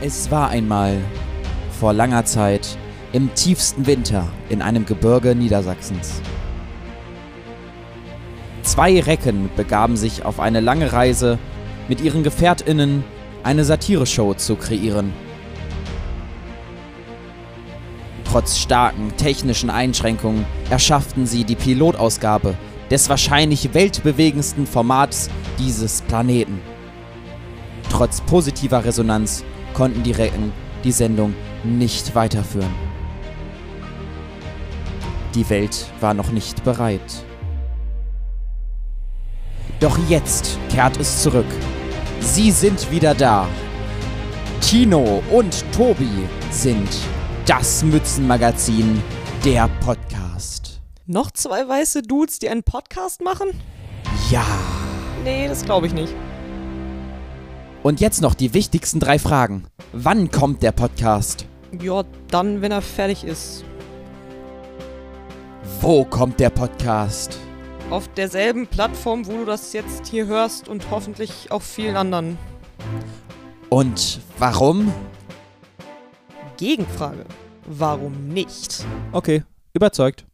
Es war einmal, vor langer Zeit, im tiefsten Winter in einem Gebirge Niedersachsens. Zwei Recken begaben sich auf eine lange Reise, mit ihren Gefährtinnen eine Satireshow zu kreieren. Trotz starken technischen Einschränkungen erschafften sie die Pilotausgabe des wahrscheinlich weltbewegendsten Formats dieses Planeten. Trotz positiver Resonanz konnten die Recken die Sendung nicht weiterführen. Die Welt war noch nicht bereit. Doch jetzt kehrt es zurück. Sie sind wieder da. Tino und Tobi sind das Mützenmagazin, der Podcast. Noch zwei weiße Dudes, die einen Podcast machen? Ja. Nee, das glaube ich nicht. Und jetzt noch die wichtigsten drei Fragen. Wann kommt der Podcast? Ja, dann, wenn er fertig ist. Wo kommt der Podcast? Auf derselben Plattform, wo du das jetzt hier hörst und hoffentlich auf vielen anderen. Und warum? Gegenfrage. Warum nicht? Okay, überzeugt.